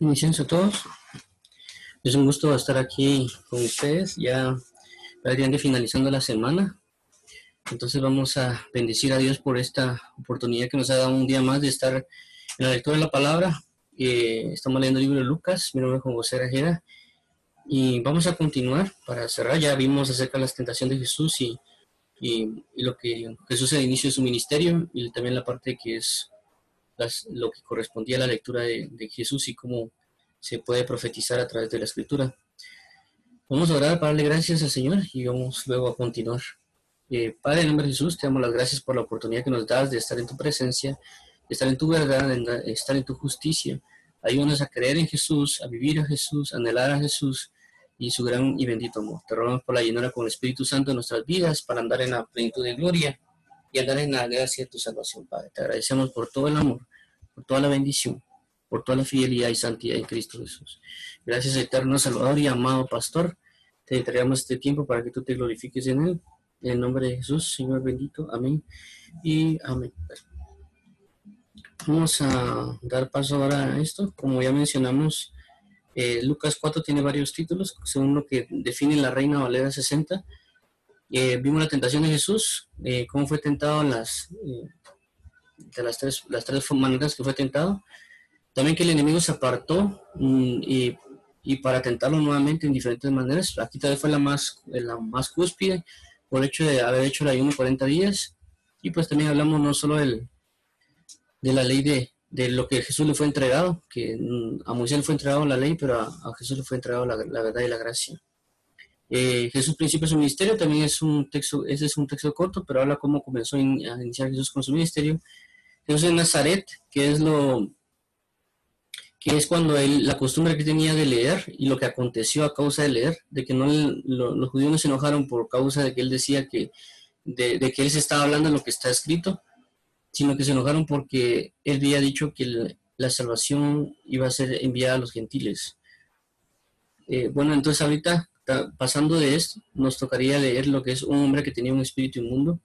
Inicienso a todos. Es un gusto estar aquí con ustedes, ya prácticamente finalizando la semana. Entonces vamos a bendecir a Dios por esta oportunidad que nos ha dado un día más de estar en la lectura de la palabra. Eh, estamos leyendo el libro de Lucas, mi nombre es Juan José Rajera. Y vamos a continuar para cerrar. Ya vimos acerca de la tentación de Jesús y, y, lo que Jesús al inicio de su ministerio y también la parte que es lo que correspondía a la lectura de, Jesús y cómo se puede profetizar a través de la escritura. Vamos a orar para darle gracias al Señor y vamos luego a continuar. Eh, Padre, en nombre de Jesús, te damos las gracias por la oportunidad que nos das de estar en tu presencia, de estar en tu verdad, de estar en tu justicia. Ayúdanos a creer en Jesús, a vivir a Jesús, a anhelar a Jesús y su gran y bendito amor. Te rogamos por la llenura con el Espíritu Santo en nuestras vidas para andar en la plenitud de gloria y andar en la gracia de tu salvación, Padre. Te agradecemos por todo el amor, por toda la bendición, por toda la fidelidad y santidad en Cristo Jesús. Gracias, eterno Salvador y amado Pastor. Te entregamos este tiempo para que tú te glorifiques en él. En el nombre de Jesús, Señor bendito. Amén. Y amén. Vamos a dar paso ahora a esto. Como ya mencionamos, eh, Lucas 4 tiene varios títulos, según lo que define la Reina Valera 60 eh, vimos la tentación de Jesús, eh, cómo fue tentado las, de las tres, las tres maneras que fue tentado. También que el enemigo se apartó mm, y, y, para tentarlo nuevamente en diferentes maneras. Aquí tal vez fue la más, la más cúspide por el hecho de haber hecho el ayuno 40 días. Y pues también hablamos no solo del, de la ley de, de lo que Jesús le fue entregado, que mm, a Moisés le fue entregado la ley, pero a, a Jesús le fue entregado la, la verdad y la gracia. Eh, Jesús principio su ministerio también es un texto, ese es un texto corto, pero habla cómo comenzó a iniciar Jesús con su ministerio. Jesús en Nazaret, que es lo que es cuando él, la costumbre que tenía de leer y lo que aconteció a causa de leer, de que no los judíos no se enojaron por causa de que él decía que de, que él se estaba hablando de lo que está escrito, sino que se enojaron porque él había dicho que la salvación iba a ser enviada a los gentiles. Eh, bueno, entonces ahorita pasando de esto, nos tocaría leer lo que es un hombre que tenía un espíritu inmundo.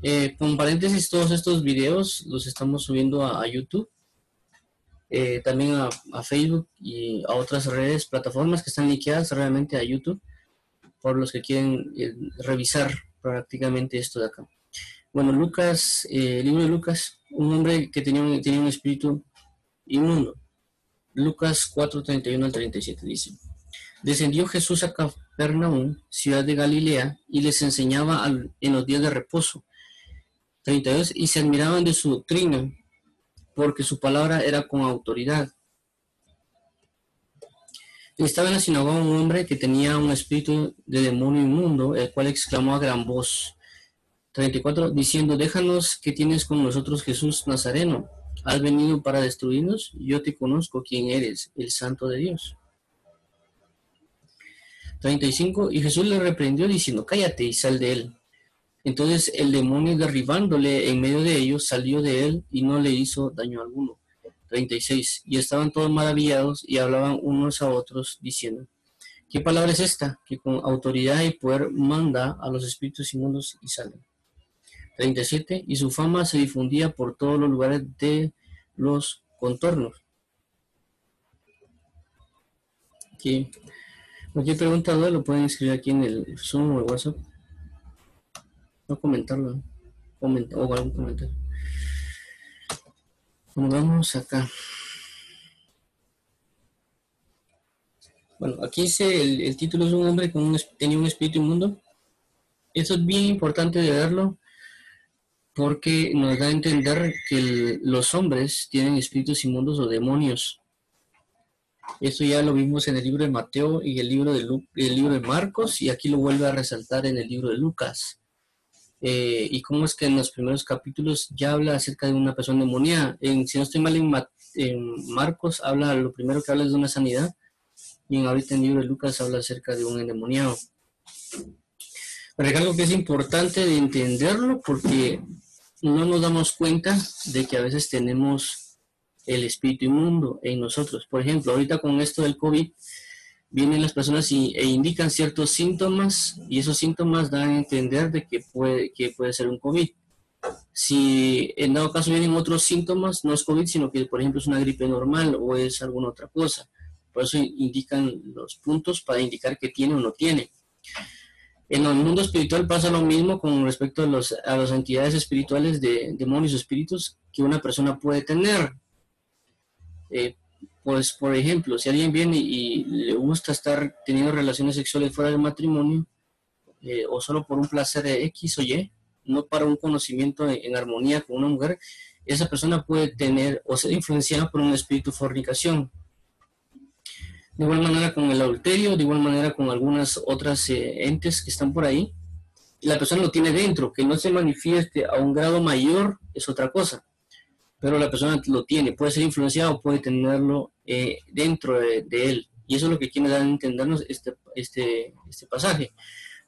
Eh, con paréntesis, todos estos videos los estamos subiendo a, YouTube, eh, también a, Facebook y a otras redes, plataformas que están linkeadas realmente a YouTube, por los que quieren eh, revisar prácticamente esto de acá. Bueno, Lucas, el libro de Lucas, un hombre que tenía un, espíritu inmundo. Lucas 4, 31 al 37 dice. Descendió Jesús a Capernaum, ciudad de Galilea, y les enseñaba en los días de reposo. 32. Y se admiraban de su doctrina, porque su palabra era con autoridad. Estaba en la sinagoga un hombre que tenía un espíritu de demonio inmundo, el cual exclamó a gran voz. 34. Diciendo, déjanos que tienes con nosotros Jesús Nazareno. ¿Has venido para destruirnos? Yo te conozco quién eres, el santo de Dios. 35, y Jesús le reprendió diciendo, cállate y sal de él. Entonces el demonio derribándole en medio de ellos salió de él y no le hizo daño alguno. 36. Y estaban todos maravillados y hablaban unos a otros diciendo, ¿qué palabra es esta? Que con autoridad y poder manda a los espíritus inmundos y salen. 37. Y su fama se difundía por todos los lugares de los contornos. Aquí Cualquier pregunta lo pueden escribir aquí en el Zoom o el WhatsApp. No comentarlo. o algún comentario. Bueno, vamos acá. Bueno, aquí dice el, título es un hombre con un, tenía un espíritu inmundo. Eso es bien importante de verlo porque nos da a entender que los hombres tienen espíritus inmundos o demonios. Esto ya lo vimos en el libro de Mateo y el libro de, el libro de Marcos y aquí lo vuelve a resaltar en el libro de Lucas. Eh, y cómo es que en los primeros capítulos ya habla acerca de una persona demoníaca. En, si no estoy mal, en, Marcos habla, lo primero que habla es de una sanidad y en ahorita en el libro de Lucas habla acerca de un endemoniado. Pero algo que es importante de entenderlo porque no nos damos cuenta de que a veces tenemos el espíritu inmundo en nosotros. Por ejemplo, ahorita con esto del COVID, vienen las personas y, e indican ciertos síntomas y esos síntomas dan a entender de que puede, que puede ser un COVID. Si en dado caso vienen otros síntomas, no es COVID, sino que por ejemplo es una gripe normal o es alguna otra cosa. Por eso indican los puntos para indicar que tiene o no tiene. En el mundo espiritual pasa lo mismo con respecto a, los, a las entidades espirituales de demonios o espíritus que una persona puede tener. Eh, pues, por ejemplo, si alguien viene y le gusta estar teniendo relaciones sexuales fuera del matrimonio, eh, o solo por un placer de X o Y, no para un conocimiento en, armonía con una mujer, esa persona puede tener o ser influenciada por un espíritu fornicación. De igual manera con el adulterio, de igual manera con algunas otras eh, entes que están por ahí. La persona lo tiene dentro, que no se manifieste a un grado mayor es otra cosa, pero la persona lo tiene, puede ser influenciado o puede tenerlo eh, dentro de, él. Y eso es lo que quiere dar a entendernos este, este, este pasaje.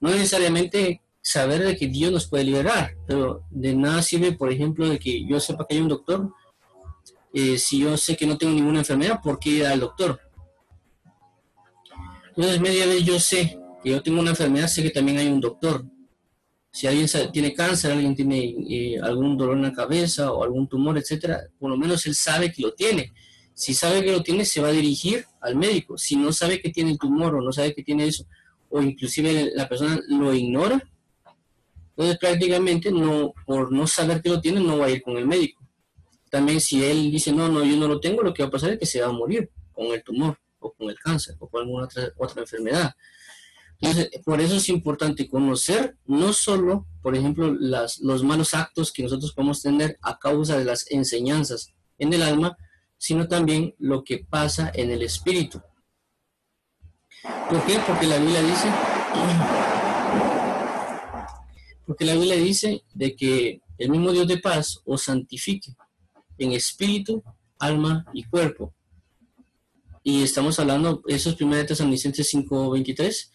No necesariamente saber de que Dios nos puede liberar, pero de nada sirve, por ejemplo, de que yo sepa que hay un doctor. Eh, si yo sé que no tengo ninguna enfermedad, ¿por qué ir al doctor? Entonces, media vez yo sé que yo tengo una enfermedad, sé que también hay un doctor. Si alguien tiene cáncer, alguien tiene eh, algún dolor en la cabeza o algún tumor, etcétera, por lo menos él sabe que lo tiene. Si sabe que lo tiene, se va a dirigir al médico. Si no sabe que tiene el tumor o no sabe que tiene eso, o inclusive la persona lo ignora, entonces prácticamente no, por no saber que lo tiene, no va a ir con el médico. También si él dice, no, no, yo no lo tengo, lo que va a pasar es que se va a morir con el tumor o con el cáncer o con alguna otra, otra enfermedad. Entonces, por eso es importante conocer no solo, por ejemplo, las, los malos actos que nosotros podemos tener a causa de las enseñanzas en el alma, sino también lo que pasa en el espíritu. ¿Por qué? Porque la Biblia dice, porque la Biblia dice de que el mismo Dios de paz os santifique en espíritu, alma y cuerpo. Y estamos hablando, eso es 1 Tesalonicenses 5:23,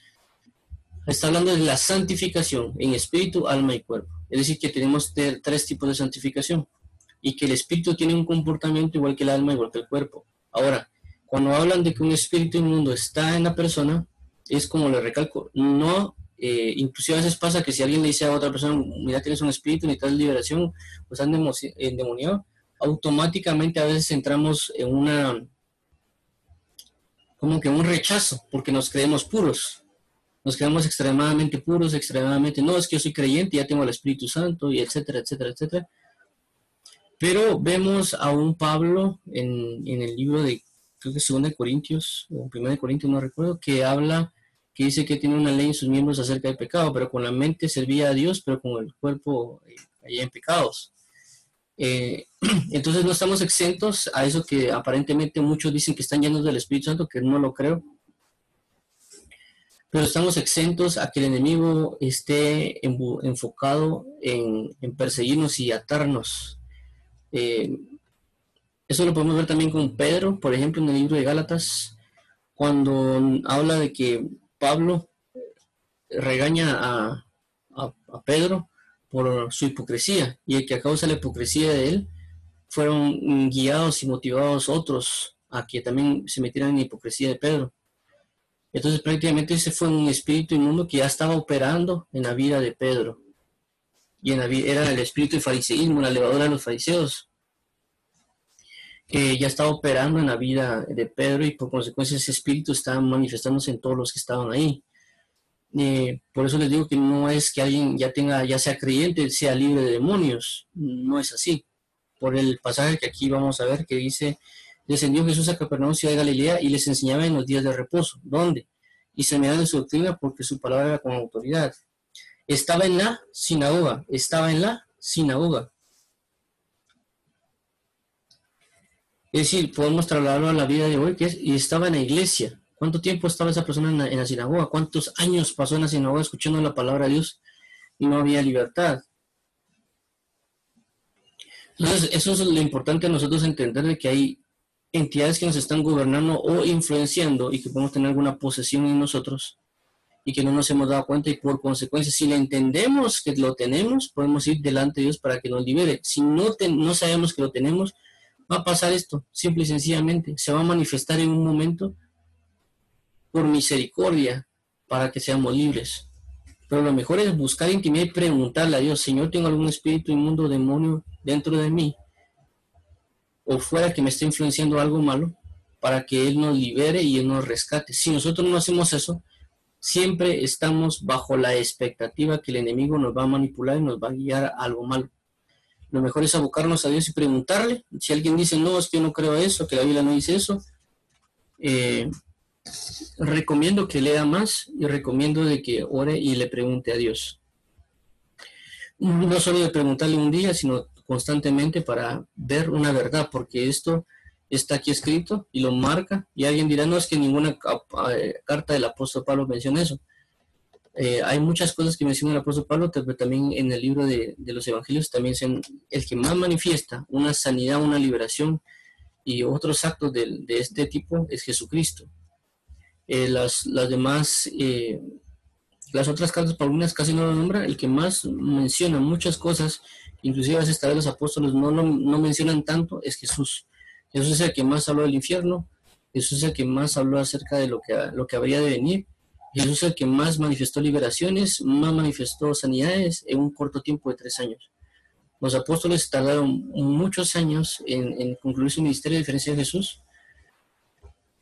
está hablando de la santificación en espíritu, alma y cuerpo. Es decir, que tenemos tres tipos de santificación y que el espíritu tiene un comportamiento igual que el alma, igual que el cuerpo. Ahora, cuando hablan de que un espíritu inmundo está en la persona, es como le recalco, no, eh, inclusive a veces pasa que si alguien le dice a otra persona, mira, tienes un espíritu, necesitas liberación, o pues están endemoniado, automáticamente a veces entramos en una, como que un rechazo, porque nos creemos puros, nos creemos extremadamente puros, extremadamente, no, es que yo soy creyente, ya tengo el Espíritu Santo, y etcétera, etcétera, etcétera. Pero vemos a un Pablo en, en el libro de creo que es de Corintios, o 1 de Corintios, no recuerdo, que habla, que dice que tiene una ley en sus miembros acerca del pecado, pero con la mente servía a Dios, pero con el cuerpo eh, en pecados. Eh, entonces no estamos exentos a eso que aparentemente muchos dicen que están llenos del Espíritu Santo, que no lo creo. Pero estamos exentos a que el enemigo esté enfocado en, perseguirnos y atarnos. Eh, eso lo podemos ver también con Pedro, por ejemplo, en el libro de Gálatas, cuando habla de que Pablo regaña a, Pedro por su hipocresía y que a causa de la hipocresía de él fueron guiados y motivados otros a que también se metieran en la hipocresía de Pedro. Entonces prácticamente ese fue un espíritu inmundo que ya estaba operando en la vida de Pedro. Y en la era el espíritu de fariseísmo, la levadura de los fariseos que ya estaba operando en la vida de Pedro y por consecuencia ese espíritu estaba manifestándose en todos los que estaban ahí. Eh, por eso les digo que no es que alguien ya tenga, ya sea creyente, sea libre de demonios. No es así. Por el pasaje que aquí vamos a ver que dice, descendió Jesús a Capernaum, ciudad de Galilea, y les enseñaba en los días de reposo. ¿Dónde? Y se da su doctrina porque su palabra era con autoridad. Estaba en la sinagoga, estaba en la sinagoga. Es decir, podemos trasladarlo a la vida de hoy, que es, y estaba en la iglesia. ¿Cuánto tiempo estaba esa persona en la, sinagoga? ¿Cuántos años pasó en la sinagoga escuchando la palabra de Dios y no había libertad? Entonces, eso es lo importante a nosotros entender de que hay entidades que nos están gobernando o influenciando y que podemos tener alguna posesión en nosotros y que no nos hemos dado cuenta y por consecuencia, si le entendemos que lo tenemos, podemos ir delante de Dios para que nos libere. Si no, no sabemos que lo tenemos, va a pasar esto, simple y sencillamente. Se va a manifestar en un momento por misericordia para que seamos libres. Pero lo mejor es buscar intimidad y preguntarle a Dios, Señor, ¿tengo algún espíritu inmundo, demonio dentro de mí? O fuera que me esté influenciando algo malo, para que Él nos libere y Él nos rescate. Si nosotros no hacemos eso, siempre estamos bajo la expectativa que el enemigo nos va a manipular y nos va a guiar a algo malo. Lo mejor es abocarnos a Dios y preguntarle. Si alguien dice, no, es que yo no creo eso, que la Biblia no dice eso, eh, recomiendo que lea más y recomiendo de que ore y le pregunte a Dios. No solo de preguntarle un día, sino constantemente para ver una verdad, porque esto está aquí escrito y lo marca, y alguien dirá, no es que ninguna eh, carta del apóstol Pablo menciona eso. Eh, hay muchas cosas que menciona el apóstol Pablo, pero también en el libro de, los evangelios también el que más manifiesta una sanidad, una liberación y otros actos de, este tipo es Jesucristo. Eh, las, las demás, las otras cartas paulinas casi no lo nombra, el que más menciona muchas cosas, inclusive a veces tal los apóstoles no, no, mencionan tanto, es Jesús. Jesús es el que más habló del infierno, Jesús es el que más habló acerca de lo que, lo que habría de venir, Jesús es el que más manifestó liberaciones, más manifestó sanidades en un corto tiempo de tres años. Los apóstoles tardaron muchos años en, concluir su ministerio a diferencia de Jesús.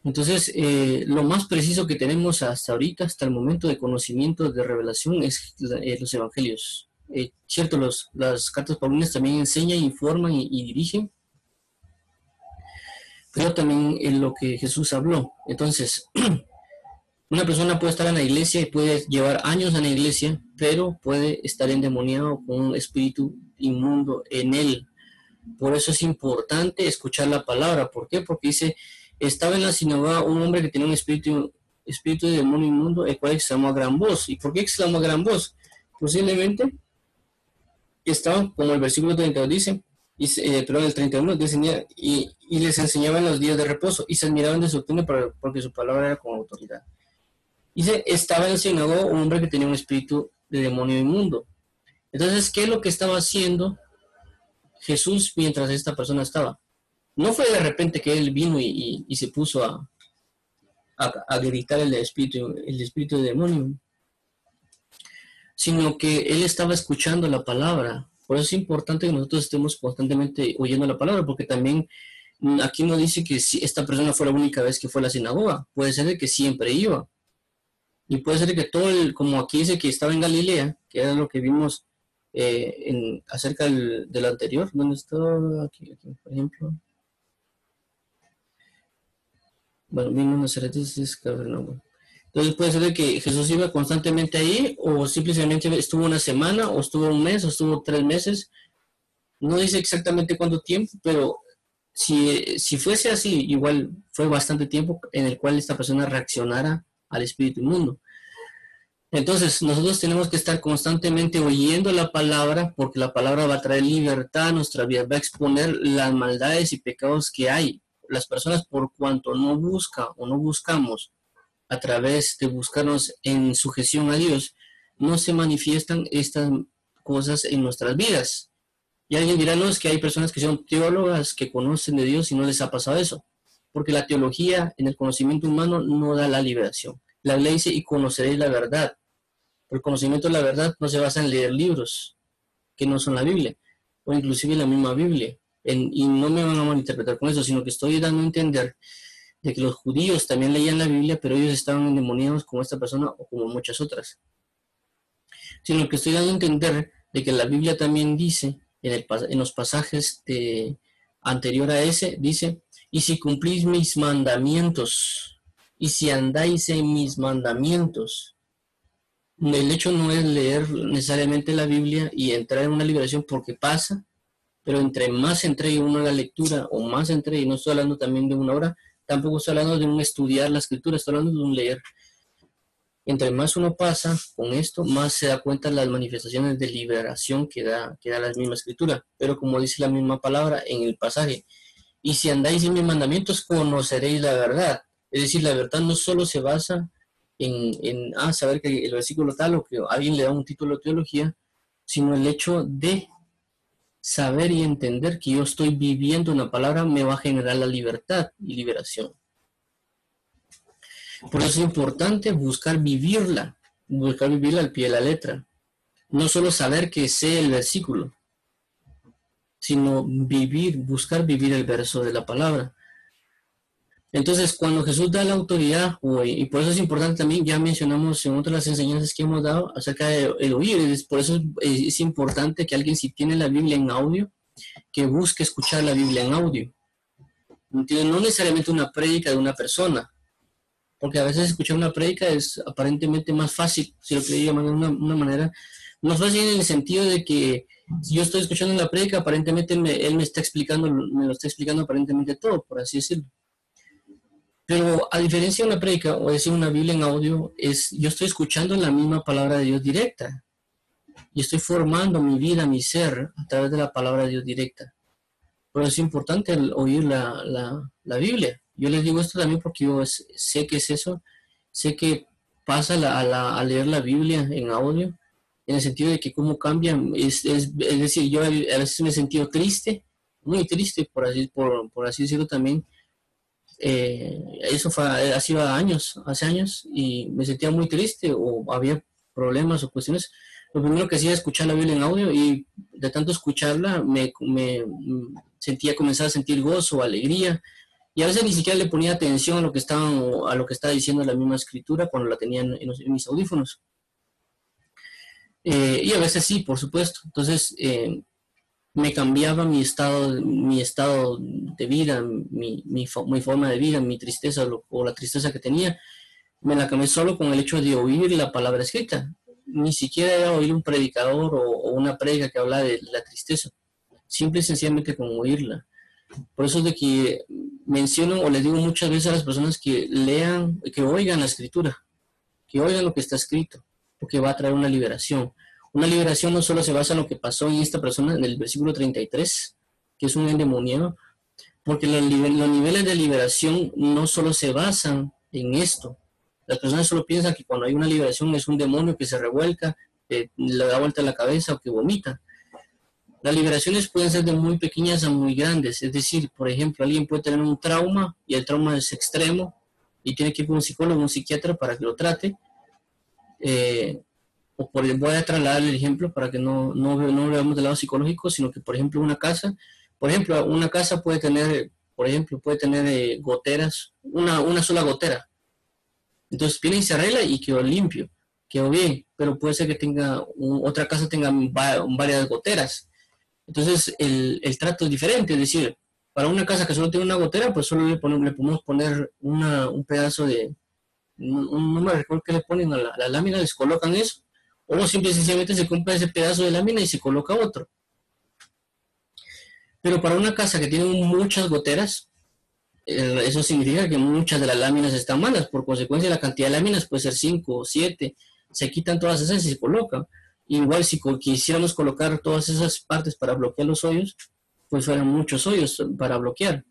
Entonces, eh, lo más preciso que tenemos hasta ahorita, hasta el momento de conocimiento, de revelación, es eh, los evangelios. Eh, cierto, los, las cartas paulinas también enseñan, informan y, y dirigen, pero también en lo que Jesús habló. Entonces, Una persona puede estar en la iglesia y puede llevar años en la iglesia, pero puede estar endemoniado con un espíritu inmundo en él. Por eso es importante escuchar la palabra. ¿Por qué? Porque dice, estaba en la sinagoga un hombre que tenía un espíritu, espíritu de demonio inmundo, el cual exclamó a gran voz. ¿Y por qué exclamó a gran voz? Posiblemente estaba, como el versículo 32 dice, y, eh, perdón, el 31 dice, y, y les enseñaba en los días de reposo, y se admiraban de su túnel porque su palabra era con autoridad. Dice, estaba enseñado un hombre que tenía un espíritu de demonio inmundo. Entonces, ¿qué es lo que estaba haciendo Jesús mientras esta persona estaba? No fue de repente que él vino y, se puso a, a, gritar el espíritu, el espíritu de demonio, sino que él estaba escuchando la palabra. Por eso es importante que nosotros estemos constantemente oyendo la palabra, porque también aquí no dice que si esta persona fue la única vez que fue a la sinagoga, puede ser que siempre iba. Y puede ser que todo el, como aquí dice que estaba en Galilea, que era lo que vimos eh, acerca del, anterior, ¿dónde estaba? Aquí, aquí, por ejemplo. Bueno, vimos Nazaret es Capernaum. Entonces puede ser que Jesús iba constantemente ahí, o simplemente estuvo una semana, o estuvo un mes, o estuvo tres meses. No dice exactamente cuánto tiempo, pero si, si fuese así, igual fue bastante tiempo en el cual esta persona reaccionara al espíritu inmundo. Entonces, nosotros tenemos que estar constantemente oyendo la palabra, porque la palabra va a traer libertad a nuestra vida, va a exponer las maldades y pecados que hay. Las personas, por cuanto no buscan o no buscamos a través de buscarnos en sujeción a Dios, no se manifiestan estas cosas en nuestras vidas. Y alguien dirá, no, es que hay personas que son teólogas, que conocen de Dios y no les ha pasado eso porque la teología en el conocimiento humano no da la liberación. La ley dice, y conoceréis la verdad. el conocimiento de la verdad no se basa en leer libros que no son la Biblia, o inclusive la misma Biblia. y no me van a malinterpretar con eso, sino que estoy dando a entender de que los judíos también leían la Biblia, pero ellos estaban endemoniados como esta persona o como muchas otras. Sino que estoy dando a entender de que la Biblia también dice, en, el, en los pasajes de, anterior a ese, dice, y si cumplís mis mandamientos, y si andáis en mis mandamientos. El hecho no es leer necesariamente la Biblia y entrar en una liberación porque pasa, pero entre más entregue uno a la lectura o más entregue, y no estoy hablando también de una hora, tampoco estoy hablando de un estudiar la escritura, estoy hablando de un leer. Entre más uno pasa con esto, más se da cuenta las manifestaciones de liberación que da, que da la misma escritura. Pero como dice la misma palabra en el pasaje, y si andáis en mis mandamientos, conoceréis la verdad. Es decir, la verdad no solo se basa en, en ah, saber que el versículo tal o que alguien le da un título de teología, sino el hecho de saber y entender que yo estoy viviendo una palabra me va a generar la libertad y liberación. Por eso es importante buscar vivirla. buscar vivirla al pie de la letra. No solo saber que sé el versículo, sino vivir, buscar vivir el verso de la palabra. Entonces, cuando Jesús da la autoridad, y por eso es importante también, ya mencionamos en otras enseñanzas que hemos dado acerca del oír, por eso es, importante que alguien si tiene la Biblia en audio, que busque escuchar la Biblia en audio. No necesariamente una prédica de una persona, porque a veces escuchar una prédica es aparentemente más fácil, si lo llamar de una, manera, más fácil en el sentido de que si yo estoy escuchando la prédica, aparentemente él me está explicando, me lo está explicando aparentemente todo, por así decirlo. Pero a diferencia de una prédica o decir una Biblia en audio, es yo estoy escuchando la misma palabra de Dios directa. Y estoy formando mi vida, mi ser, a través de la palabra de Dios directa. Por eso es importante oír la, la, Biblia. Yo les digo esto también porque yo sé que es eso. Sé que pasa a, a, leer la Biblia en audio, en el sentido de que cómo cambia. Es, es, decir, yo a veces me he sentido triste, muy triste, por así, por, por así decirlo también, eh, eso fue hace años, hace años, y me sentía muy triste o había problemas o cuestiones. Lo primero que hacía era escuchar la Biblia en audio y de tanto escucharla me, sentía comenzar a sentir gozo, alegría, y a veces ni siquiera le ponía atención a lo que estaba, a lo que estaba diciendo la misma escritura cuando la tenía en, mis audífonos. Eh, y a veces sí, por supuesto. Entonces, eh, me cambiaba mi estado, mi estado de vida, mi, mi, forma de vida, mi tristeza o la tristeza que tenía, me la cambié solo con el hecho de oír la palabra escrita. Ni siquiera era oír un predicador o, una predica que habla de la tristeza, simple y sencillamente con oírla. Por eso es de que menciono o les digo muchas veces a las personas que lean, que oigan la escritura, que oigan lo que está escrito, porque va a traer una liberación una liberación no solo se basa en lo que pasó en esta persona en el versículo 33, que es un endemoniado, porque los, niveles de liberación no solo se basan en esto. Las personas solo piensan que cuando hay una liberación es un demonio que se revuelca, le da vuelta la cabeza o que vomita. Las liberaciones pueden ser de muy pequeñas a muy grandes. Es decir, por ejemplo, alguien puede tener un trauma y el trauma es extremo y tiene que ir con un psicólogo, un psiquiatra para que lo trate. Eh, o por, voy a trasladar el ejemplo para que no, no, no veamos del lado psicológico, sino que, por ejemplo, una casa, por ejemplo, una casa puede tener, por ejemplo, puede tener eh, goteras, una, una sola gotera. Entonces viene y se arregla y quedó limpio, quedó bien, pero puede ser que tenga, otra casa tenga varias goteras. Entonces el, el, trato es diferente, es decir, para una casa que solo tiene una gotera, pues solo le, ponemos, le podemos poner una, un pedazo de, un, número de que le ponen a la, la lámina, les colocan eso o simple y sencillamente se compra ese pedazo de lámina y se coloca otro. Pero para una casa que tiene muchas goteras, eso significa que muchas de las láminas están malas. Por consecuencia, la cantidad de láminas puede ser 5 o 7. Se quitan todas esas y se colocan. Igual si quisiéramos colocar todas esas partes para bloquear los hoyos, pues fueran muchos hoyos para bloquear.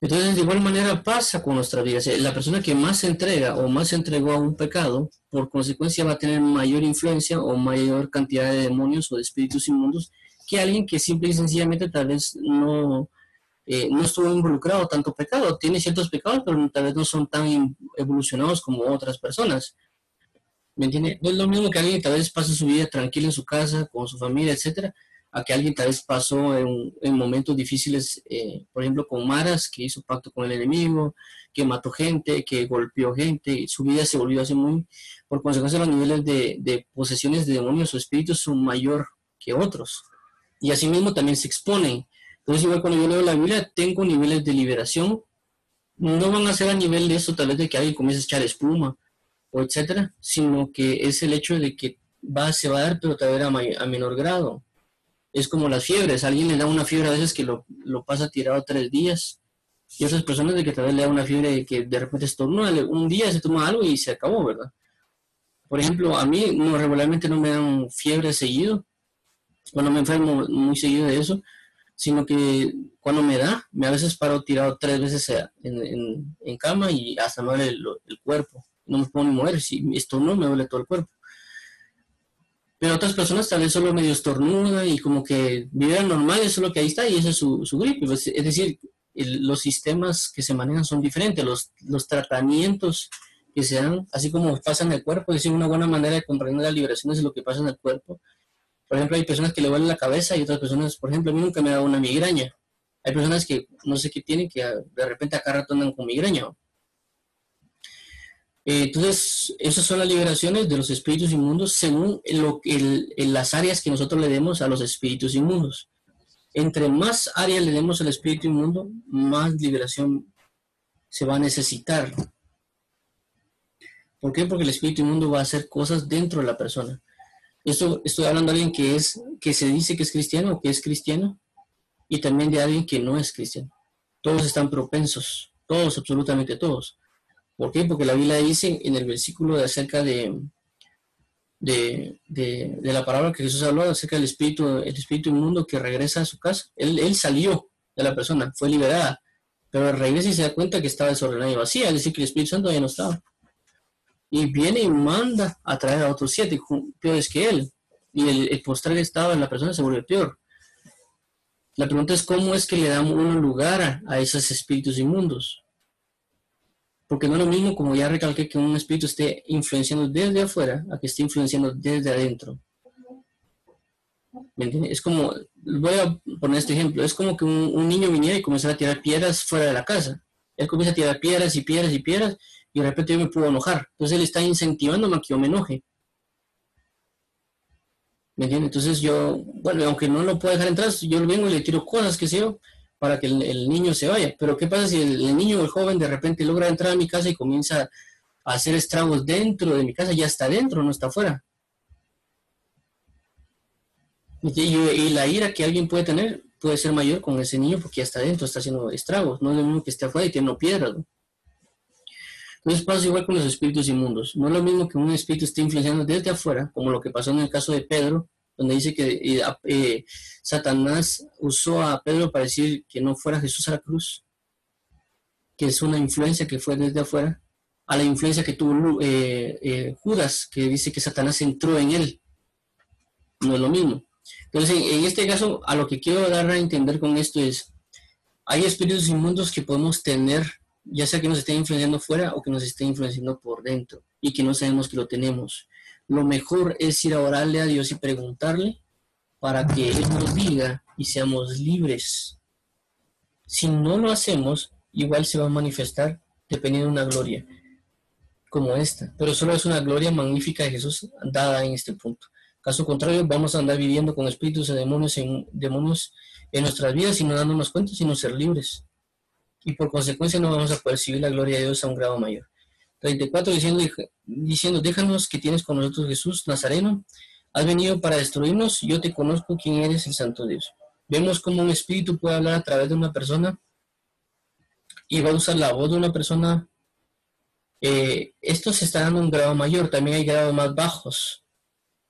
Entonces, de igual manera pasa con nuestra vida. La persona que más se entrega o más se entregó a un pecado, por consecuencia va a tener mayor influencia o mayor cantidad de demonios o de espíritus inmundos que alguien que simple y sencillamente tal vez no, eh, no estuvo involucrado tanto pecado. Tiene ciertos pecados, pero tal vez no son tan evolucionados como otras personas. ¿Me entiende? No es lo mismo que alguien que tal vez pasa su vida tranquilo en su casa, con su familia, etcétera, a que alguien tal vez pasó en, momentos difíciles, eh, por ejemplo, con Maras, que hizo pacto con el enemigo, que mató gente, que golpeó gente, y su vida se volvió así muy, por consecuencia los niveles de, posesiones de demonios o espíritus son mayor que otros. Y asimismo también se exponen. Entonces, igual cuando yo leo la Biblia, tengo niveles de liberación. No van a ser a nivel de eso, tal vez de que alguien comience a echar espuma o etcétera, sino que es el hecho de que va, se va a dar, pero tal vez a menor grado es como las fiebres. alguien le da una fiebre a veces que lo, pasa tirado tres días. Y otras personas de que tal vez le da una fiebre que de repente estornuda, un día se toma algo y se acabó, ¿verdad? Por ejemplo, a mí no, regularmente no me dan fiebre seguido, cuando me enfermo muy seguido de eso, sino que cuando me da, me a veces paro tirado tres veces en, en, cama y hasta me duele el, cuerpo. No me puedo ni mover, si estornudo me duele todo el cuerpo. Pero otras personas tal vez solo medio estornuda y como que viven normal, eso es lo que ahí está y ese es su, su gripe. Pues, es decir, los sistemas que se manejan son diferentes, los, los tratamientos que se dan, así como pasa en el cuerpo, es decir, una buena manera de comprender la liberación es lo que pasa en el cuerpo. Por ejemplo, hay personas que le duele la cabeza y otras personas, por ejemplo, a mí nunca me da una migraña. Hay personas que no sé qué tienen, que de repente acá rato andan con migraña. Entonces, esas son las liberaciones de los espíritus inmundos según lo, las áreas que nosotros le demos a los espíritus inmundos. Entre más áreas le demos al espíritu inmundo, más liberación se va a necesitar. ¿Por qué? Porque el espíritu inmundo va a hacer cosas dentro de la persona. Esto estoy hablando de alguien que es que se dice que es cristiano o que es cristiano y también de alguien que no es cristiano. Todos están propensos, todos, absolutamente todos. ¿Por qué? Porque la Biblia dice en el versículo de acerca de, de, la palabra que Jesús habló acerca del espíritu, el espíritu inmundo que regresa a su casa. Él, él salió de la persona, fue liberada, pero regresa y se da cuenta que estaba desordenada y vacía, es decir, que el Espíritu Santo ya no estaba y viene y manda a traer a otros siete peores que él. Y el, el postrer estaba en la persona se vuelve peor. La pregunta es cómo es que le damos un lugar a, esos espíritus inmundos. Porque no es lo mismo, como ya recalqué, que un espíritu esté influenciando desde afuera a que esté influenciando desde adentro. ¿Me Es como, voy a poner este ejemplo, es como que un, un niño viniera y comenzara a tirar piedras fuera de la casa. Él comienza a tirar piedras y piedras y piedras y de repente yo me puedo enojar. Entonces él está incentivándome a que yo me enoje. Entonces yo, bueno, aunque no lo puedo dejar entrar, yo vengo y le tiro cosas, que sé yo, para que el, niño se vaya. Pero ¿qué pasa si el, niño o el joven de repente logra entrar a mi casa y comienza a hacer estragos dentro de mi casa? Ya está dentro, no está afuera. Y, la ira que alguien puede tener puede ser mayor con ese niño porque ya está dentro, está haciendo estragos. No es lo mismo que esté afuera y tiene piedras. ¿no? Entonces pasa igual con los espíritus inmundos. No es lo mismo que un espíritu esté influenciando desde afuera, como lo que pasó en el caso de Pedro, donde dice que eh, eh, Satanás usó a Pedro para decir que no fuera Jesús a la cruz, que es una influencia que fue desde afuera, a la influencia que tuvo eh, Judas, que dice que Satanás entró en él. No es lo mismo. Entonces, en este caso, a lo que quiero dar a entender con esto es, hay espíritus inmundos que podemos tener ya sea que nos esté influenciando fuera o que nos esté influenciando por dentro y que no sabemos que lo tenemos. Lo mejor es ir a orarle a Dios y preguntarle para que Él nos diga y seamos libres. Si no lo hacemos, igual se va a manifestar dependiendo de una gloria como esta, pero solo es una gloria magnífica de Jesús dada en este punto. Caso contrario, vamos a andar viviendo con espíritus y demonios en, demonios en nuestras vidas y no dándonos cuenta, sino ser libres y por consecuencia no vamos a percibir la gloria de Dios a un grado mayor. 34 diciendo, diciendo, déjanos que tienes con nosotros Jesús Nazareno, has venido para destruirnos, yo te conozco quién eres el Santo Dios. Vemos cómo un espíritu puede hablar a través de una persona y va a usar la voz de una persona. Eh, esto se está dando un grado mayor, también hay grados más bajos.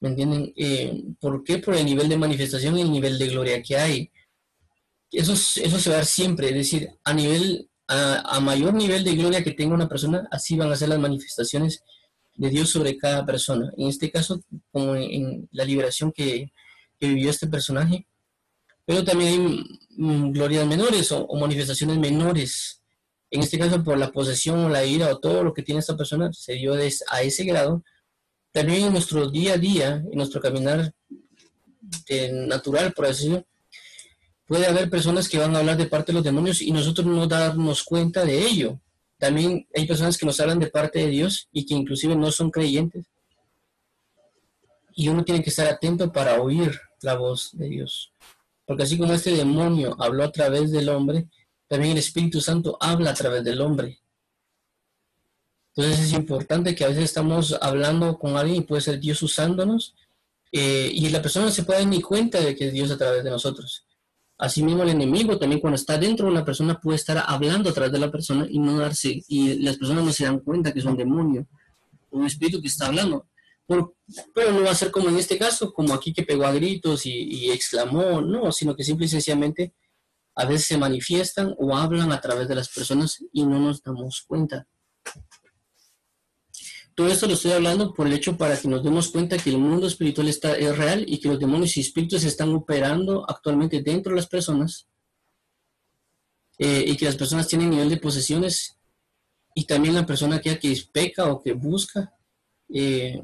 ¿Me entienden? Eh, ¿Por qué? Por el nivel de manifestación y el nivel de gloria que hay eso, eso se va a dar siempre, es decir, a nivel, a, mayor nivel de gloria que tenga una persona, así van a ser las manifestaciones de Dios sobre cada persona. En este caso, como en, la liberación que, vivió este personaje, pero también hay mm, glorias menores o, manifestaciones menores. En este caso, por la posesión o la ira o todo lo que tiene esta persona, se dio a ese grado. También en nuestro día a día, en nuestro caminar natural, por así decirlo, puede haber personas que van a hablar de parte de los demonios y nosotros no darnos cuenta de ello. También hay personas que nos hablan de parte de Dios y que inclusive no son creyentes. Y uno tiene que estar atento para oír la voz de Dios. Porque así como este demonio habló a través del hombre, también el Espíritu Santo habla a través del hombre. Entonces es importante que a veces estamos hablando con alguien y puede ser Dios usándonos eh, y la persona se puede dar ni cuenta de que es Dios a través de nosotros. Asimismo, el enemigo también cuando está dentro de una persona puede estar hablando a través de la persona y no darse, y las personas no se dan cuenta que es un demonio, un espíritu que está hablando. pero no va a ser como en este caso, como aquí que pegó a gritos y, y exclamó, no, sino que simple y sencillamente a veces se manifiestan o hablan a través de las personas y no nos damos cuenta. Todo esto lo estoy hablando por el hecho para que nos demos cuenta que el mundo espiritual está, es real y que los demonios y espíritus están operando actualmente dentro de las personas eh, y que las personas tienen nivel de posesiones y también la persona que, que peca o que busca eh,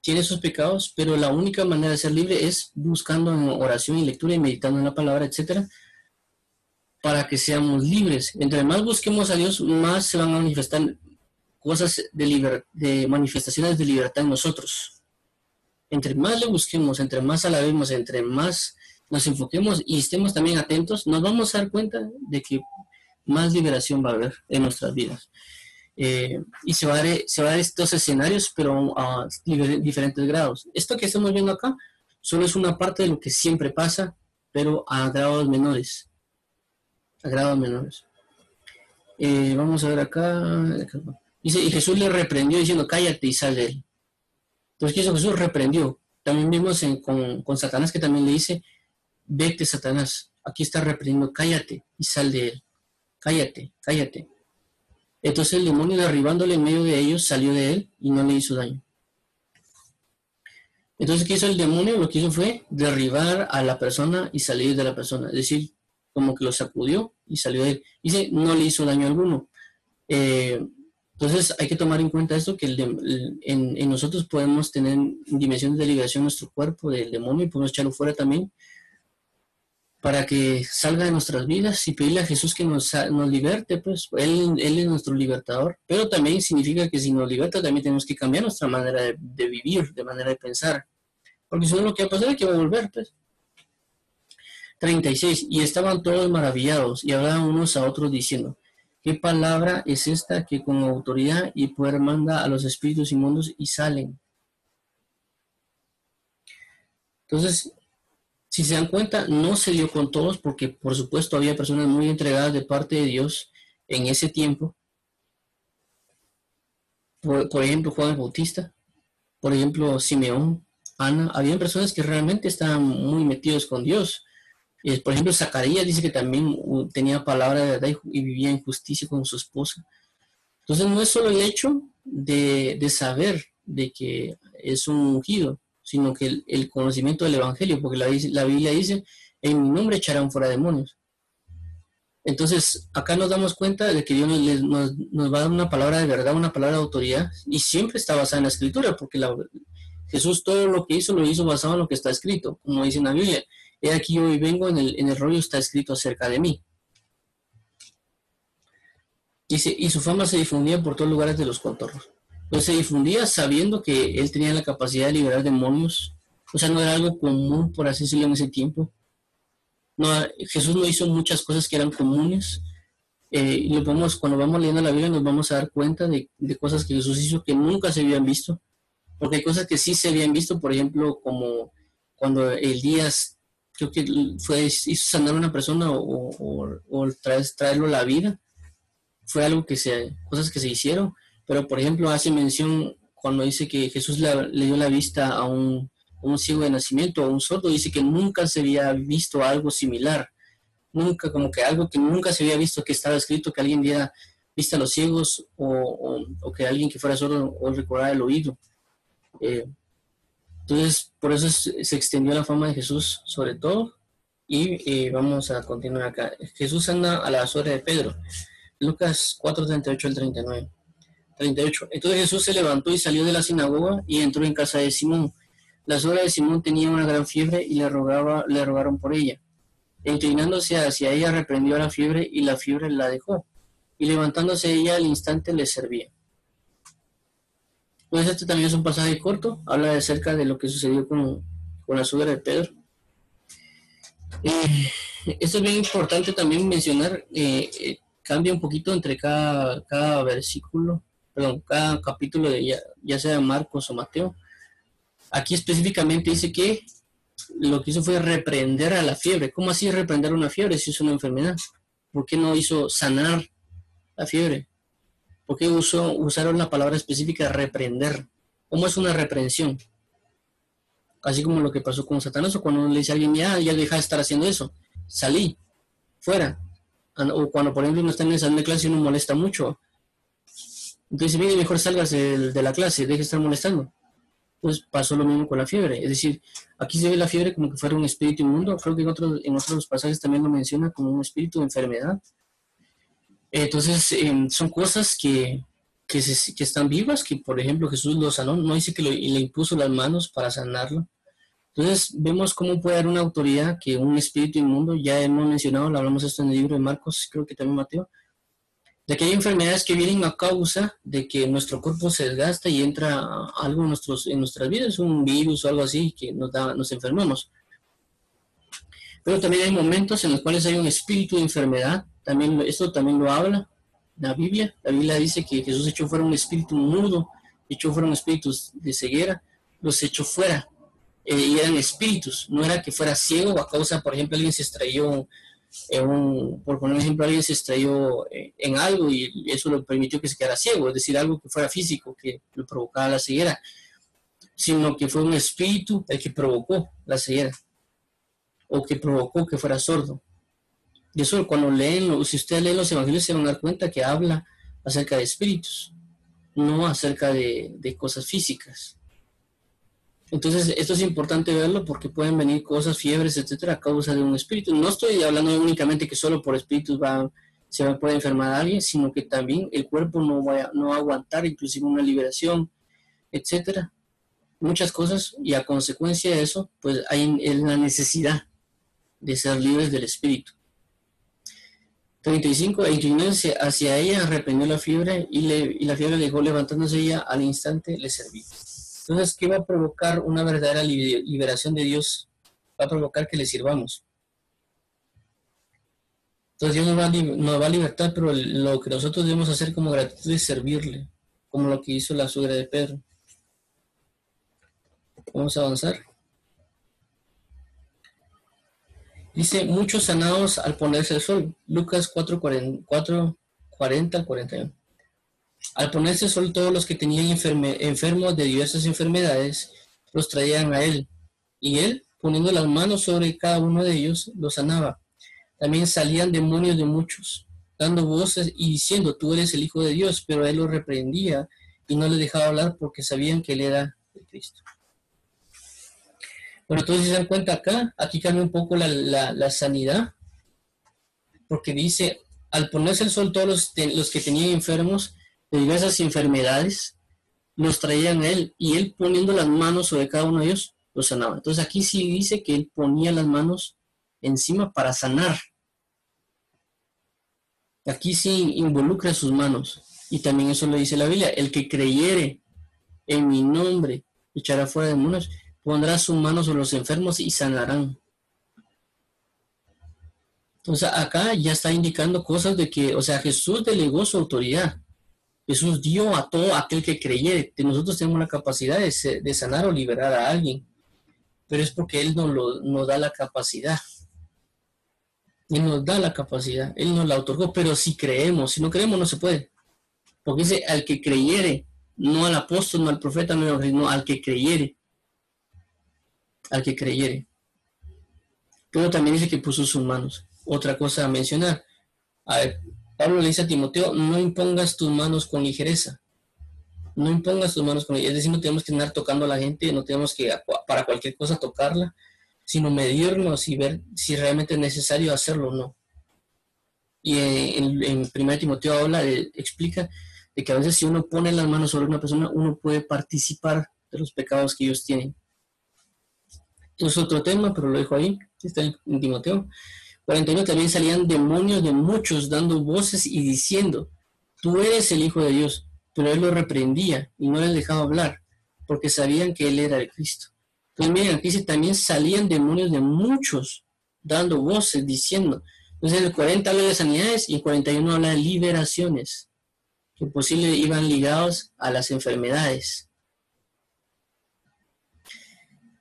tiene sus pecados, pero la única manera de ser libre es buscando en oración y lectura y meditando en la palabra, etcétera, para que seamos libres. Entre más busquemos a Dios, más se van a manifestar cosas de, de manifestaciones de libertad en nosotros. Entre más le busquemos, entre más alabemos, entre más nos enfoquemos y estemos también atentos, nos vamos a dar cuenta de que más liberación va a haber en nuestras vidas. Eh, y se va, a dar, se va a dar estos escenarios, pero a diferentes grados. Esto que estamos viendo acá solo es una parte de lo que siempre pasa, pero a grados menores. A grados menores. Eh, vamos a ver acá. Y Jesús le reprendió diciendo, cállate y sal de él. Entonces, ¿qué hizo Jesús? Reprendió. También vimos con, con Satanás que también le dice, vete Satanás, aquí está reprendiendo, cállate y sal de él. Cállate, cállate. Entonces el demonio derribándole en medio de ellos salió de él y no le hizo daño. Entonces, ¿qué hizo el demonio? Lo que hizo fue derribar a la persona y salir de la persona. Es decir, como que lo sacudió y salió de él. Dice, no le hizo daño alguno. Eh, entonces hay que tomar en cuenta esto, que en, nosotros podemos tener dimensiones de liberación en nuestro cuerpo del demonio y podemos echarlo fuera también para que salga de nuestras vidas y pedirle a Jesús que nos, nos liberte, pues él, es nuestro libertador, pero también significa que si nos liberta también tenemos que cambiar nuestra manera de, vivir, de manera de pensar, porque si no lo que va a pasar es que va a volver, pues. 36. Y estaban todos maravillados y hablaban unos a otros diciendo, ¿qué palabra es esta que con autoridad y poder manda a los espíritus inmundos y salen? Entonces, si se dan cuenta, no se dio con todos porque por supuesto había personas muy entregadas de parte de Dios en ese tiempo. Por, ejemplo, Juan el Bautista, por ejemplo, Simeón, Ana, había personas que realmente estaban muy metidos con Dios. Por ejemplo, Zacarías dice que también tenía palabra de verdad y vivía en justicia con su esposa. Entonces no es solo el hecho de, saber de que es un ungido, sino que el, conocimiento del Evangelio, porque la, la, Biblia dice, en mi nombre echarán fuera demonios. Entonces, acá nos damos cuenta de que Dios nos, va a dar una palabra de verdad, una palabra de autoridad, y siempre está basada en la escritura, porque Jesús todo lo que hizo lo hizo basado en lo que está escrito, como dice en la Biblia. He aquí hoy vengo, en el, en el rollo está escrito acerca de mí. Dice, y su fama se difundía por todos lugares de los contornos pues se difundía sabiendo que él tenía la capacidad de liberar demonios. O sea, no era algo común, por así decirlo, en ese tiempo. No, Jesús no hizo muchas cosas que eran comunes. Eh, y lo vamos, cuando vamos leyendo la Biblia nos vamos a dar cuenta de, cosas que Jesús hizo que nunca se habían visto. Porque hay cosas que sí se habían visto, por ejemplo, como cuando Elías, creo que fue, hizo sanar a una persona o, o, traerlo a la vida. Fue algo que se, cosas que se hicieron pero, por ejemplo, hace mención cuando dice que Jesús le, dio la vista a un, ciego de nacimiento, a un sordo, dice que nunca se había visto algo similar. Nunca, como que algo que nunca se había visto que estaba escrito, que alguien diera vista a los ciegos o, que alguien que fuera sordo o recordara el oído. Eh, entonces, por eso se extendió la fama de Jesús sobre todo. Y eh, vamos a continuar acá. Jesús anda a la suerte de Pedro. Lucas 4, 38 al 39. 38. Entonces Jesús se levantó y salió de la sinagoga y entró en casa de Simón. La suegra de Simón tenía una gran fiebre y le, rogaba, le rogaron por ella. Inclinándose hacia ella, reprendió a la fiebre y la fiebre la dejó. Y levantándose ella al instante le servía. Pues este también es un pasaje corto, habla de acerca de lo que sucedió con, la suegra de Pedro. Eh, esto es bien importante también mencionar, eh, eh, cambia un poquito entre cada, cada versículo perdón, cada capítulo de ya, sea Marcos o Mateo. Aquí específicamente dice que lo que hizo fue reprender a la fiebre. ¿Cómo así reprender una fiebre si es una enfermedad? ¿Por qué no hizo sanar la fiebre? ¿Por qué usó, usaron la palabra específica reprender? ¿Cómo es una reprensión? Así como lo que pasó con Satanás o cuando le dice a alguien, ya, ya deja de estar haciendo eso, salí, fuera. O cuando, por ejemplo, uno está en el de clase y uno molesta mucho, entonces, viene mejor salgas de, la clase, deje de estar molestando. Pues pasó lo mismo con la fiebre. Es decir, aquí se ve la fiebre como que fuera un espíritu inmundo. Creo que en otros pasajes también lo menciona como un espíritu de enfermedad. Entonces, em, son cosas que, que, están vivas, que por ejemplo Jesús lo sanó, no dice que le impuso las manos para sanarlo. Entonces, vemos cómo puede haber una autoridad que un espíritu inmundo, ya hemos mencionado, hablamos esto en el libro de Marcos, creo que también Mateo, de que hay enfermedades que vienen a causa de que nuestro cuerpo se desgasta y entra algo en, en nuestras vidas, un virus o algo así, que nos, da, nos enfermamos. Pero también hay momentos en los cuales hay un espíritu de enfermedad, también, esto también lo habla la Biblia. La Biblia dice que Jesús echó fuera un espíritu mudo, echó fuera un espíritu de ceguera, los echó fuera. Eh, y eran espíritus, no era que fuera ciego a causa, por ejemplo, alguien se extrayó en un, por poner un ejemplo, alguien se extrayó eh, en algo y eso lo permitió que se quedara ciego, es decir, algo que fuera físico, que lo provocara la ceguera, sino que fue un espíritu el que provocó la ceguera, o que provocó que fuera sordo. Y eso cuando leen, si ustedes leen los evangelios se van a dar cuenta que habla acerca de espíritus, no acerca de, de cosas físicas. Entonces, esto es importante verlo porque pueden venir cosas, fiebres, etcétera, a causa de un espíritu. No estoy hablando únicamente que solo por espíritus va, se va, puede enfermar a alguien, sino que también el cuerpo no va, no a aguantar inclusive una liberación, etcétera. Muchas cosas, y a consecuencia de eso, pues hay la necesidad de ser libres del espíritu. 35, e inclinándose hacia ella, reprendió la fiebre y, le, y la fiebre dejó levantándose ella, al instante le serví. Entonces, ¿qué va a provocar una verdadera liberación de Dios? Va a provocar que le sirvamos. Entonces Dios nos va, a, nos va a libertar, pero lo que nosotros debemos hacer como gratitud es servirle, como lo que hizo la suegra de Pedro. Vamos a avanzar. Dice, muchos sanados al ponerse el sol. Lucas 4, 40, 40 41. Al ponerse sol todos los que tenían enfermos de diversas enfermedades, los traían a él, y él, poniendo las manos sobre cada uno de ellos, los sanaba. También salían demonios de muchos, dando voces y diciendo, tú eres el Hijo de Dios, pero él los reprendía y no les dejaba hablar porque sabían que él era el Cristo. Bueno, entonces se dan cuenta acá, aquí cambia un poco la, sanidad, porque dice, al ponerse el sol todos los, los que tenían enfermos, de diversas enfermedades, los traían a él y él poniendo las manos sobre cada uno de ellos, los sanaba. Entonces aquí sí dice que él ponía las manos encima para sanar. Aquí sí involucra sus manos. Y también eso lo dice la Biblia. El que creyere en mi nombre, echará fuera demonios, pondrá sus manos sobre los enfermos y sanarán. Entonces acá ya está indicando cosas de que, o sea, Jesús delegó su autoridad. Jesús dio a todo aquel que creyere. Nosotros tenemos la capacidad de, sanar o liberar a alguien, pero es porque Él nos, nos da la capacidad. Él nos da la capacidad, Él nos la otorgó, pero si creemos, si no creemos no se puede. Porque dice al que creyere, no al apóstol, no al profeta, no al que creyere. Al que creyere. Pero también dice que puso sus manos. Otra cosa a mencionar. A Pablo le dice a Timoteo, no impongas tus manos con ligereza. No impongas tus manos con ligereza. Es decir, no tenemos que andar tocando a la gente, no tenemos que para cualquier cosa tocarla, sino medirnos y ver si realmente es necesario hacerlo o no. Y en, en 1 Timoteo habla, explica de que a veces si uno pone las manos sobre una persona, uno puede participar de los pecados que ellos tienen. Es otro tema, pero lo dejo ahí, está en Timoteo. 41 también salían demonios de muchos dando voces y diciendo, tú eres el Hijo de Dios. Pero él lo reprendía y no les dejaba hablar, porque sabían que él era el Cristo. Entonces miren, aquí dice, también salían demonios de muchos dando voces, diciendo. Entonces en el 40 habla de sanidades y en el 41 habla de liberaciones, que posible iban ligados a las enfermedades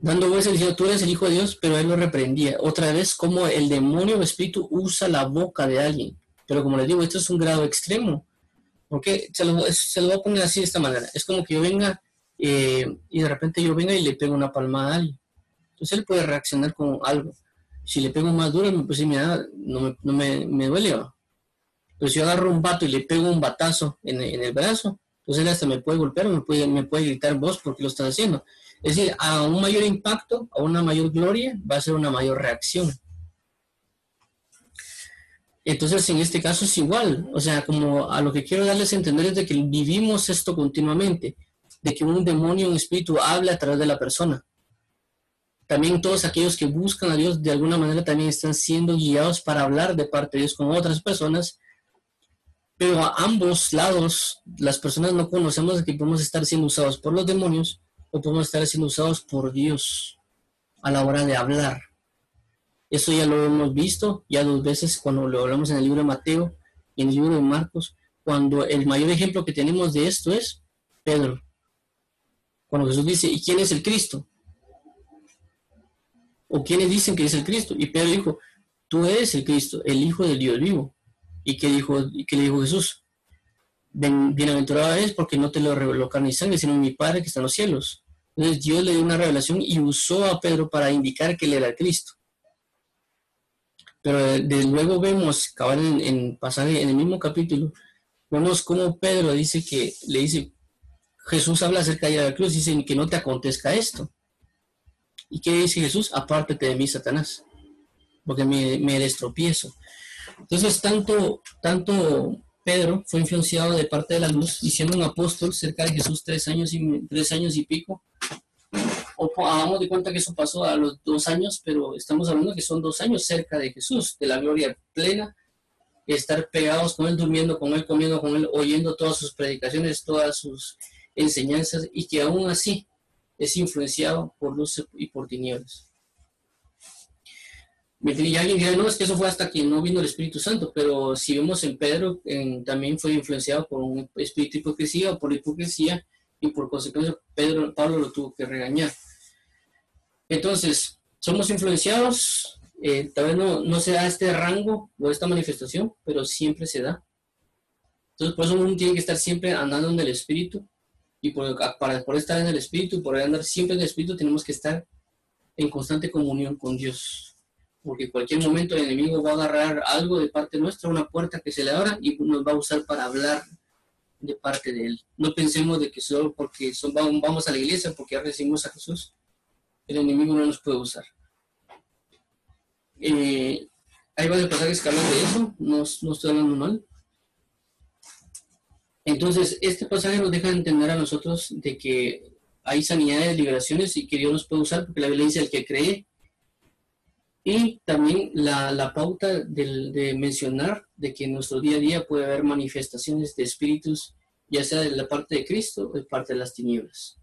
dando voces diciendo, tú eres el Hijo de Dios, pero él lo reprendía. Otra vez, como el demonio o espíritu usa la boca de alguien. Pero como les digo, esto es un grado extremo. Porque se lo, se lo voy a poner así de esta manera. Es como que yo venga eh, y de repente yo venga y le pego una palmada a alguien. Entonces él puede reaccionar con algo. Si le pego más duro, pues sí, mira, no me, no me, me duele. Pero si yo agarro un vato y le pego un batazo en, en el brazo, entonces él hasta me puede golpear me puede, me puede gritar vos porque lo estás haciendo. Es decir, a un mayor impacto, a una mayor gloria, va a ser una mayor reacción. Entonces, en este caso es igual, o sea, como a lo que quiero darles a entender es de que vivimos esto continuamente, de que un demonio, un espíritu habla a través de la persona. También todos aquellos que buscan a Dios de alguna manera también están siendo guiados para hablar de parte de Dios con otras personas, pero a ambos lados las personas no conocemos de que podemos estar siendo usados por los demonios o podemos estar siendo usados por Dios a la hora de hablar. Eso ya lo hemos visto ya dos veces cuando lo hablamos en el libro de Mateo y en el libro de Marcos, cuando el mayor ejemplo que tenemos de esto es Pedro. Cuando Jesús dice, ¿y quién es el Cristo? ¿O quiénes dicen que es el Cristo? Y Pedro dijo, tú eres el Cristo, el Hijo del Dios vivo. ¿Y qué, dijo, y qué le dijo Jesús? Bienaventurado es porque no te lo reveló carne y sangre, sino mi Padre que está en los cielos. Entonces Dios le dio una revelación y usó a Pedro para indicar que él era Cristo. Pero de, luego vemos, cabal en, en pasaje, en el mismo capítulo, vemos cómo Pedro dice que, le dice, Jesús habla acerca de la cruz, dice que no te acontezca esto. ¿Y qué dice Jesús? Apártate de mí, Satanás, porque me, me destropiezo. Entonces, tanto, tanto Pedro fue influenciado de parte de la luz y siendo un apóstol cerca de Jesús tres años y, tres años y pico, hagamos de cuenta que eso pasó a los dos años, pero estamos hablando que son dos años cerca de Jesús, de la gloria plena, estar pegados con Él, durmiendo con Él, comiendo con Él, oyendo todas sus predicaciones, todas sus enseñanzas, y que aún así es influenciado por luz y por tinieblas. Y alguien dirá, no, es que eso fue hasta que no vino el Espíritu Santo, pero si vemos en Pedro, también fue influenciado por un espíritu hipocresía o por hipocresía, y por consecuencia Pedro, Pablo lo tuvo que regañar. Entonces, somos influenciados, eh, tal vez no, no se da este rango o esta manifestación, pero siempre se da. Entonces, por eso uno tiene que estar siempre andando en el Espíritu, y por, para poder estar en el Espíritu, por andar siempre en el Espíritu, tenemos que estar en constante comunión con Dios. Porque en cualquier momento el enemigo va a agarrar algo de parte nuestra, una puerta que se le abra y nos va a usar para hablar de parte de Él. No pensemos de que solo porque son, vamos a la iglesia, porque ya recibimos a Jesús, el enemigo no nos puede usar. Eh, hay varios pasajes que hablan de eso, no, no estoy hablando mal. Entonces, este pasaje nos deja entender a nosotros de que hay sanidades, liberaciones y que Dios nos puede usar porque la Biblia dice el que cree. Y también la, la pauta de mencionar de que en nuestro día a día puede haber manifestaciones de espíritus, ya sea de la parte de Cristo o de parte de las tinieblas.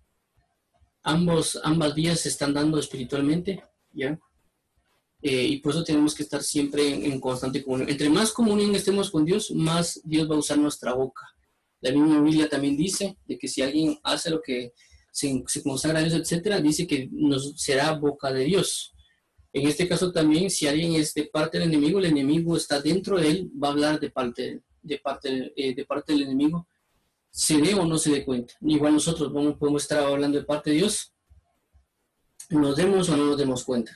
Ambos, ambas vías se están dando espiritualmente, ¿ya? Eh, y por eso tenemos que estar siempre en, en constante comunión. Entre más comunión estemos con Dios, más Dios va a usar nuestra boca la misma Biblia también dice de que si alguien hace lo que se, consagra a Dios, etcétera, dice que nos será boca de Dios. En este caso también, si alguien es de parte del enemigo, el enemigo está dentro de él, va a hablar de parte, de parte, eh, de parte del enemigo, se dé o no se dé cuenta. Igual nosotros podemos estar hablando de parte de Dios, nos demos o no nos demos cuenta.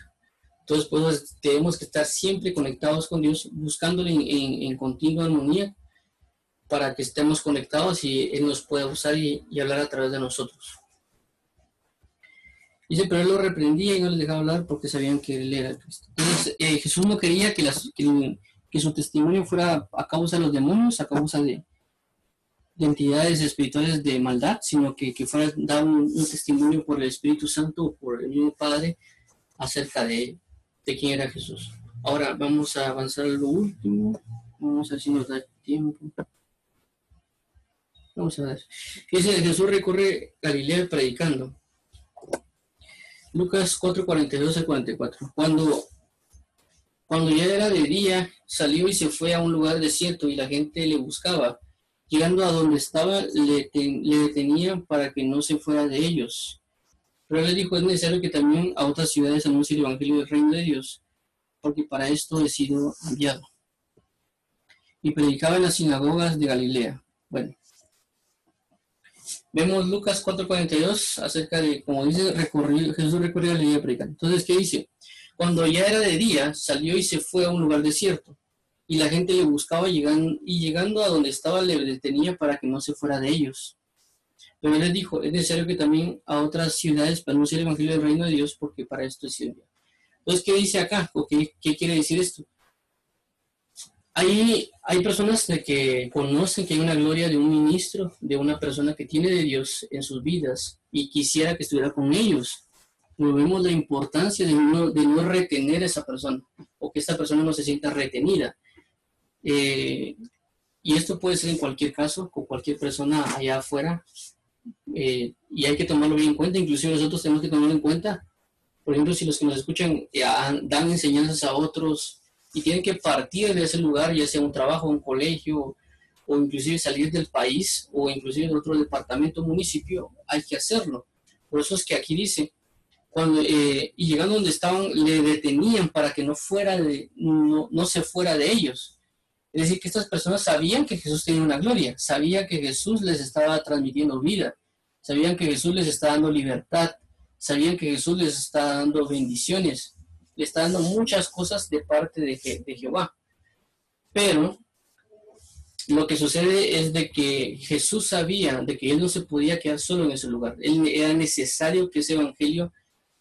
Entonces, pues, tenemos que estar siempre conectados con Dios, buscándole en continua armonía para que estemos conectados y Él nos pueda usar y, hablar a través de nosotros. Dice, pero Él lo reprendía y no les dejaba hablar porque sabían que Él era Cristo. Entonces, eh, Jesús no quería que, las, que, su testimonio fuera a causa de los demonios, a causa de, entidades espirituales de maldad, sino que, que fuera dar un, testimonio por el Espíritu Santo o por el mismo Padre acerca de, de quién era Jesús. Ahora vamos a avanzar a lo último. Vamos a ver si nos da tiempo. Vamos a ver. Fíjense, Jesús recorre Galilea predicando. Lucas 4, 42 a 44. Cuando, cuando ya era de día, salió y se fue a un lugar desierto y la gente le buscaba. Llegando a donde estaba, le, le detenían para que no se fuera de ellos. Pero él dijo, es necesario que también a otras ciudades anuncie el Evangelio del Reino de Dios, porque para esto he sido enviado. Y predicaba en las sinagogas de Galilea. Bueno, Vemos Lucas 4:42 acerca de, como dice, Jesús recorrió la línea predicando. Entonces, ¿qué dice? Cuando ya era de día, salió y se fue a un lugar desierto. Y la gente le buscaba llegando, y llegando a donde estaba le detenía para que no se fuera de ellos. Pero él les dijo, es necesario que también a otras ciudades anuncie el Evangelio del Reino de Dios, porque para esto es enviado. Entonces, ¿qué dice acá? ¿O qué, qué quiere decir esto? Hay, hay personas de que conocen que hay una gloria de un ministro, de una persona que tiene de Dios en sus vidas y quisiera que estuviera con ellos. Nos vemos la importancia de no, de no retener a esa persona o que esta persona no se sienta retenida. Eh, y esto puede ser en cualquier caso, con cualquier persona allá afuera. Eh, y hay que tomarlo bien en cuenta, inclusive nosotros tenemos que tomarlo en cuenta. Por ejemplo, si los que nos escuchan dan enseñanzas a otros, y tienen que partir de ese lugar, ya sea un trabajo, un colegio, o inclusive salir del país, o inclusive de otro departamento, municipio, hay que hacerlo. Por eso es que aquí dice, cuando, eh, y llegando donde estaban, le detenían para que no, fuera de, no, no se fuera de ellos. Es decir, que estas personas sabían que Jesús tenía una gloria, sabían que Jesús les estaba transmitiendo vida, sabían que Jesús les está dando libertad, sabían que Jesús les está dando bendiciones, le está dando muchas cosas de parte de, Jehová. Pero lo que sucede es de que Jesús sabía de que él no se podía quedar solo en ese lugar. Él, era necesario que ese evangelio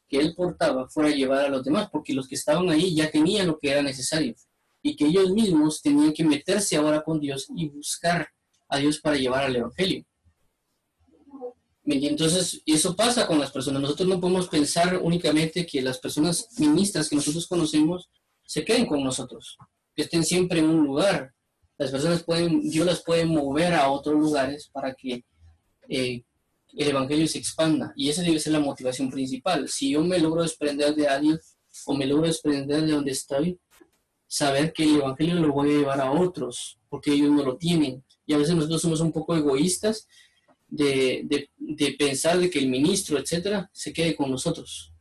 que él portaba fuera a llevar a los demás, porque los que estaban ahí ya tenían lo que era necesario y que ellos mismos tenían que meterse ahora con Dios y buscar a Dios para llevar al evangelio. Entonces, eso pasa con las personas. Nosotros no podemos pensar únicamente que las personas ministras que nosotros conocemos se queden con nosotros, que estén siempre en un lugar. Las personas pueden, Dios las puede mover a otros lugares para que eh, el Evangelio se expanda. Y esa debe ser la motivación principal. Si yo me logro desprender de alguien o me logro desprender de donde estoy, saber que el Evangelio lo voy a llevar a otros, porque ellos no lo tienen. Y a veces nosotros somos un poco egoístas de, pensar de que el ministro, etcétera, se quede con nosotros,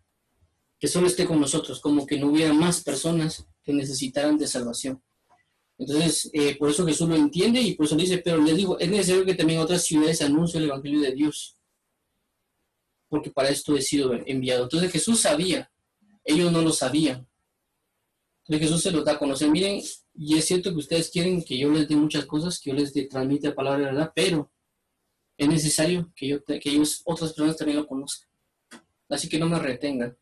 que solo esté con nosotros, como que no hubiera más personas que necesitaran de salvación. Entonces, eh, por eso Jesús lo entiende y por eso dice, pero les digo, es necesario que también otras ciudades anuncien el Evangelio de Dios, porque para esto he sido enviado. Entonces Jesús sabía, ellos no lo sabían. Entonces Jesús se lo da a conocer. Miren, y es cierto que ustedes quieren que yo les dé muchas cosas, que yo les transmita la palabra de verdad, pero es necesario que, yo, que ellos, otras personas también lo conozcan. Así que no me retengan.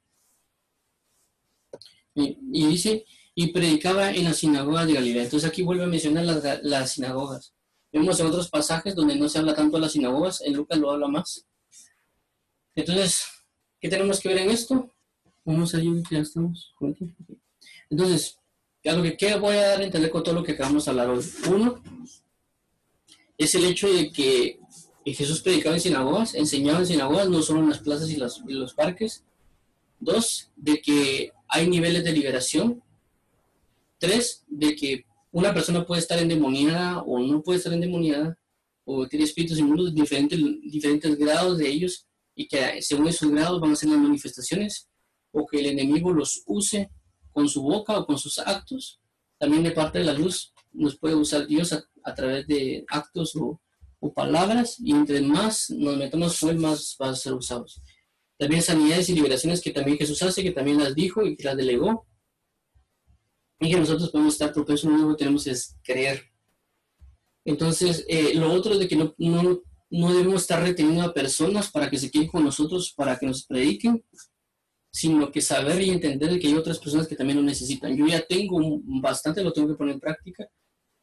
Y, dice, y predicaba en las sinagogas de Galilea. Entonces aquí vuelve a mencionar las, sinagogas. Vemos en otros pasajes donde no se habla tanto de las sinagogas, en Lucas lo habla más. Entonces, ¿qué tenemos que ver en esto? Vamos a ya estamos. Entonces, ya lo que ¿qué voy a dar a entender con todo lo que acabamos de hablar hoy. Uno, es el hecho de que y Jesús predicaba en sinagogas, enseñaba en sinagogas, no solo en las plazas y, los parques. Dos, de que hay niveles de liberación. Tres, de que una persona puede estar endemoniada o no puede estar endemoniada, o tiene espíritus inmundos, diferentes, diferentes grados de ellos, y que según esos grados van a ser las manifestaciones, o que el enemigo los use con su boca o con sus actos. También de parte de la luz nos puede usar Dios a través de actos o o palabras, y entre más nos metamos fue más va a ser usados. También sanidades y liberaciones que también Jesús hace, que también las dijo y que las delegó. Y que nosotros podemos estar propensos, lo único que tenemos es creer. Entonces, eh, lo otro es de que no, no, no debemos estar reteniendo a personas para que se queden con nosotros, para que nos prediquen, sino que saber y entender que hay otras personas que también lo necesitan. Yo ya tengo bastante, lo tengo que poner en práctica,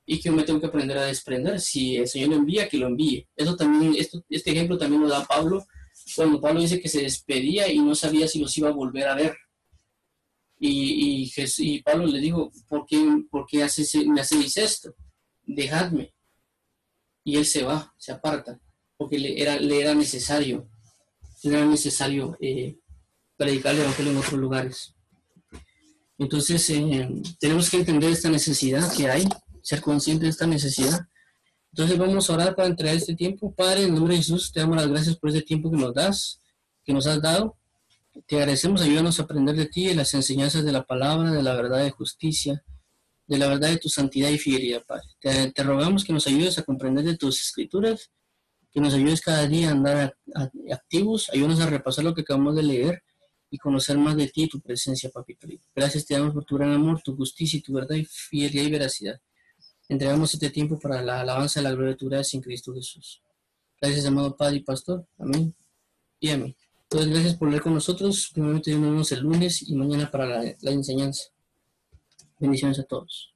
y que me tengo que aprender a desprender. Si el Señor lo envía, que lo envíe. Eso también, esto, este ejemplo también lo da Pablo, cuando Pablo dice que se despedía y no sabía si los iba a volver a ver. Y, y, y Pablo le dijo, ¿por qué, por qué me hacéis esto? Dejadme. Y él se va, se aparta, porque le era, le era necesario, le era necesario eh, predicar el Evangelio en otros lugares. Entonces, eh, tenemos que entender esta necesidad que hay ser consciente de esta necesidad. Entonces vamos a orar para entregar este tiempo. Padre, en nombre de Jesús, te damos las gracias por este tiempo que nos das, que nos has dado. Te agradecemos, ayúdanos a aprender de ti, de las enseñanzas de la palabra, de la verdad de justicia, de la verdad de tu santidad y fidelidad, Padre. Te, rogamos que nos ayudes a comprender de tus escrituras, que nos ayudes cada día a andar activos, ayúdanos a repasar lo que acabamos de leer y conocer más de ti y tu presencia, papito. Gracias te damos por tu gran amor, tu justicia y tu verdad y fidelidad y veracidad. Entregamos este tiempo para la alabanza de la gloria en Cristo Jesús. Gracias, amado Padre y Pastor. Amén. Y amén. Entonces, gracias por leer con nosotros. Primeramente, nos vemos el lunes y mañana para la enseñanza. Bendiciones a todos.